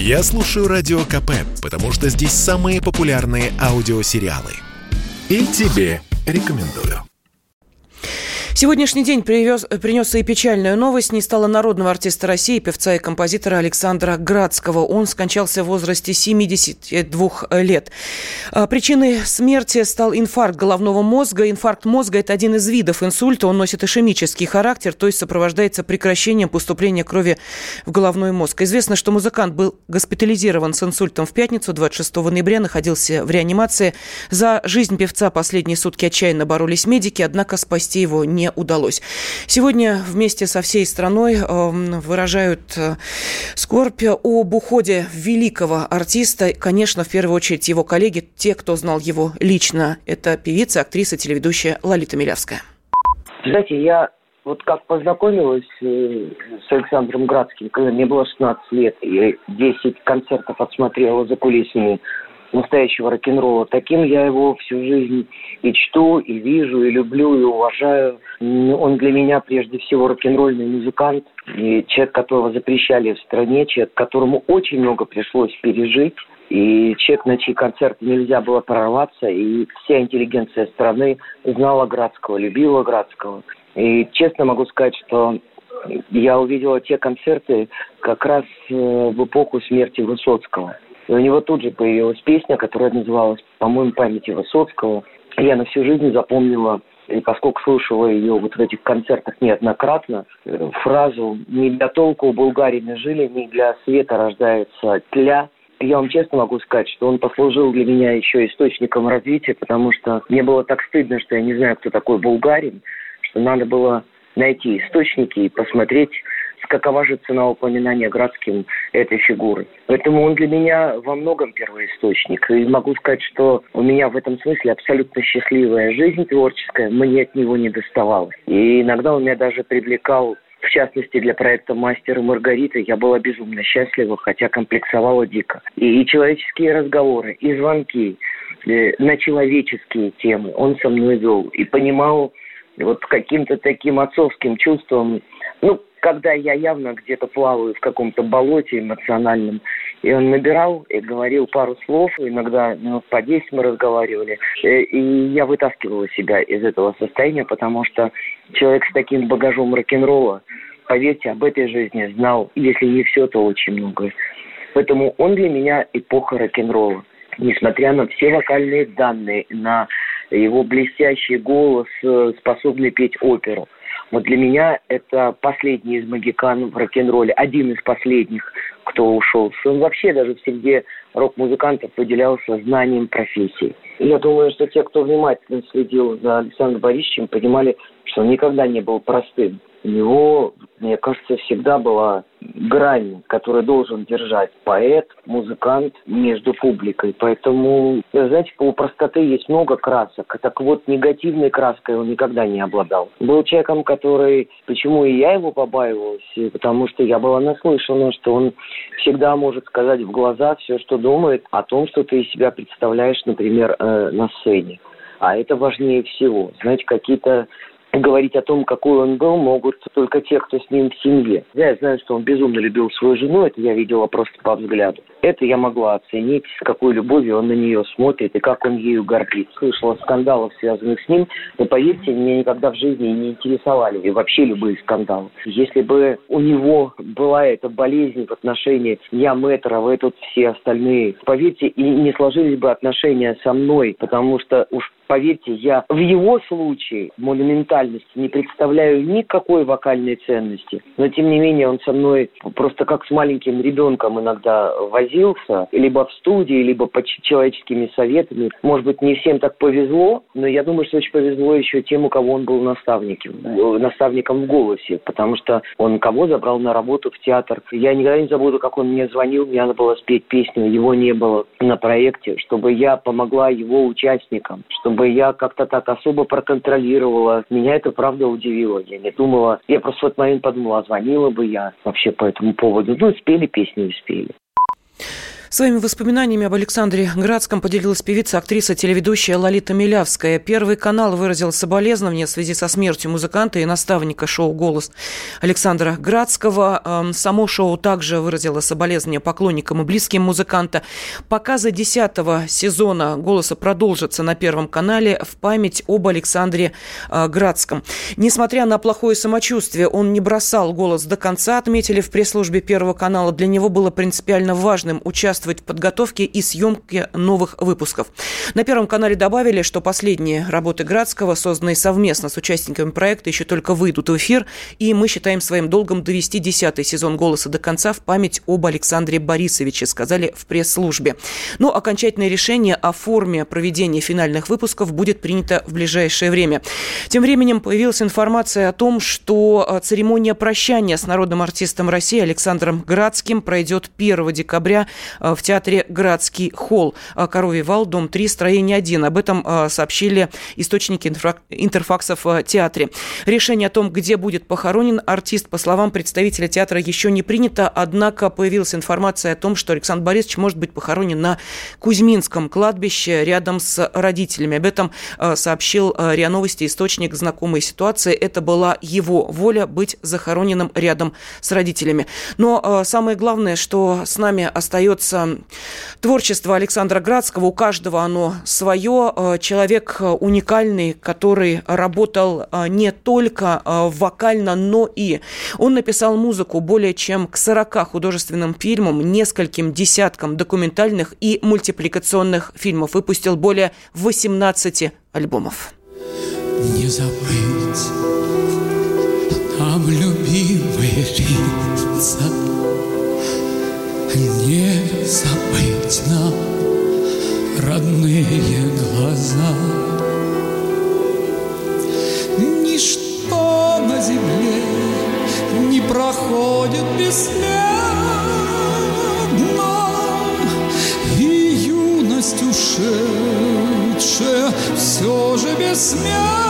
Я слушаю Радио КП, потому что здесь самые популярные аудиосериалы. И тебе рекомендую. Сегодняшний день привез, принес и печальную новость. Не стало народного артиста России, певца и композитора Александра Градского. Он скончался в возрасте 72 лет. А, причиной смерти стал инфаркт головного мозга. Инфаркт мозга – это один из видов инсульта. Он носит ишемический характер, то есть сопровождается прекращением поступления крови в головной мозг. Известно, что музыкант был госпитализирован с инсультом в пятницу, 26 ноября, находился в реанимации. За жизнь певца последние сутки отчаянно боролись медики, однако спасти его не удалось. Сегодня вместе со всей страной эм, выражают э, скорбь об уходе великого артиста. Конечно, в первую очередь его коллеги, те, кто знал его лично. Это певица, актриса, телеведущая Лолита Милявская. Знаете, я вот как познакомилась э, с Александром Градским, когда мне было 16 лет, и 10 концертов отсмотрела за кулисами настоящего рок-н-ролла. Таким я его всю жизнь и чту, и вижу, и люблю, и уважаю. Он для меня прежде всего рок-н-ролльный музыкант, и человек, которого запрещали в стране, человек, которому очень много пришлось пережить. И человек, на чьи концерты нельзя было прорваться, и вся интеллигенция страны знала Градского, любила Градского. И честно могу сказать, что я увидела те концерты как раз э, в эпоху смерти Высоцкого – и у него тут же появилась песня, которая называлась, по-моему, «Памяти Высоцкого». Я на всю жизнь запомнила и поскольку слушала ее вот в этих концертах неоднократно, э, фразу «Не для толку у булгарины жили, не для света рождается тля», я вам честно могу сказать, что он послужил для меня еще источником развития, потому что мне было так стыдно, что я не знаю, кто такой булгарин, что надо было найти источники и посмотреть, какова же цена упоминания Градским этой фигуры. Поэтому он для меня во многом первоисточник. И могу сказать, что у меня в этом смысле абсолютно счастливая жизнь творческая, мне от него не доставалось. И иногда он меня даже привлекал в частности, для проекта «Мастер и Маргарита» я была безумно счастлива, хотя комплексовала дико. И, и человеческие разговоры, и звонки э, на человеческие темы он со мной вел. И понимал вот каким-то таким отцовским чувством, ну, когда я явно где-то плаваю в каком-то болоте эмоциональном, и он набирал и говорил пару слов, иногда минут по 10 мы разговаривали, э, и я вытаскивала себя из этого состояния, потому что человек с таким багажом рок-н-ролла, поверьте, об этой жизни знал, если не все, то очень многое. Поэтому он для меня эпоха рок-н-ролла. Несмотря на все вокальные данные, на его блестящий голос, э, способный петь оперу – вот для меня это последний из магикан в рок-н-ролле, один из последних, кто ушел. Он вообще даже в среде рок-музыкантов выделялся знанием профессии. Я думаю, что те, кто внимательно следил за Александром Борисовичем, понимали, что он никогда не был простым. У него, мне кажется, всегда была грань, которую должен держать поэт, музыкант между публикой. Поэтому, знаете, у простоты есть много красок. Так вот, негативной краской он никогда не обладал. Был человеком, который... Почему и я его побаивалась? Потому что я была наслышана, что он всегда может сказать в глаза все, что думает о том, что ты из себя представляешь, например, э, на сцене. А это важнее всего. Знаете, какие-то говорить о том, какой он был, могут только те, кто с ним в семье. Я знаю, что он безумно любил свою жену, это я видела просто по взгляду. Это я могла оценить, с какой любовью он на нее смотрит и как он ею гордится. Слышала скандалов, связанных с ним, но поверьте, меня никогда в жизни не интересовали и вообще любые скандалы. Если бы у него была эта болезнь в отношении я мэтра, вы тут все остальные, поверьте, и не сложились бы отношения со мной, потому что уж поверьте, я в его случае монументальности не представляю никакой вокальной ценности. Но, тем не менее, он со мной просто как с маленьким ребенком иногда возился, либо в студии, либо по человеческими советами. Может быть, не всем так повезло, но я думаю, что очень повезло еще тем, у кого он был наставником, наставником в голосе, потому что он кого забрал на работу в театр. Я никогда не забуду, как он мне звонил, мне надо было спеть песню, его не было на проекте, чтобы я помогла его участникам, чтобы бы я как-то так особо проконтролировала. Меня это правда удивило. Я не думала, я просто в этот момент подумала, а звонила бы я вообще по этому поводу. Ну, спели песни, спели. Своими воспоминаниями об Александре Градском поделилась певица, актриса, телеведущая Лолита Милявская. Первый канал выразил соболезнования в связи со смертью музыканта и наставника шоу «Голос» Александра Градского. Эм, само шоу также выразило соболезнования поклонникам и близким музыканта. Показы десятого сезона «Голоса» продолжатся на Первом канале в память об Александре э, Градском. Несмотря на плохое самочувствие, он не бросал «Голос» до конца, отметили в пресс-службе Первого канала. Для него было принципиально важным участвовать участвовать в подготовке и съемке новых выпусков. На Первом канале добавили, что последние работы Градского, созданные совместно с участниками проекта, еще только выйдут в эфир, и мы считаем своим долгом довести десятый сезон «Голоса» до конца в память об Александре Борисовиче, сказали в пресс-службе. Но окончательное решение о форме проведения финальных выпусков будет принято в ближайшее время. Тем временем появилась информация о том, что э, церемония прощания с народным артистом России Александром Градским пройдет 1 декабря Э, в театре «Градский холл». Э, Коровий вал, дом 3, строение 1. Об этом э, сообщили источники интерфаксов в театре. Решение о том, где будет похоронен артист, по словам представителя театра, еще не принято, однако появилась информация о том, что Александр Борисович может быть похоронен на Кузьминском кладбище рядом с родителями. Об этом сообщил РИА Новости источник знакомой ситуации. Это была его воля быть захороненным рядом с родителями. Но самое главное, что с нами остается творчество Александра Градского. У каждого оно свое. Э, человек э, уникальный, который работал э, не только вокально, но и он написал музыку более чем к 40 художественным фильмам, нескольким десяткам документальных и мультипликационных фильмов. Выпустил более 18 альбомов. Не забыть там любимые лица забыть нам родные глаза. Ничто на земле не проходит бесследно, И юность ушедшая все же бессмертна.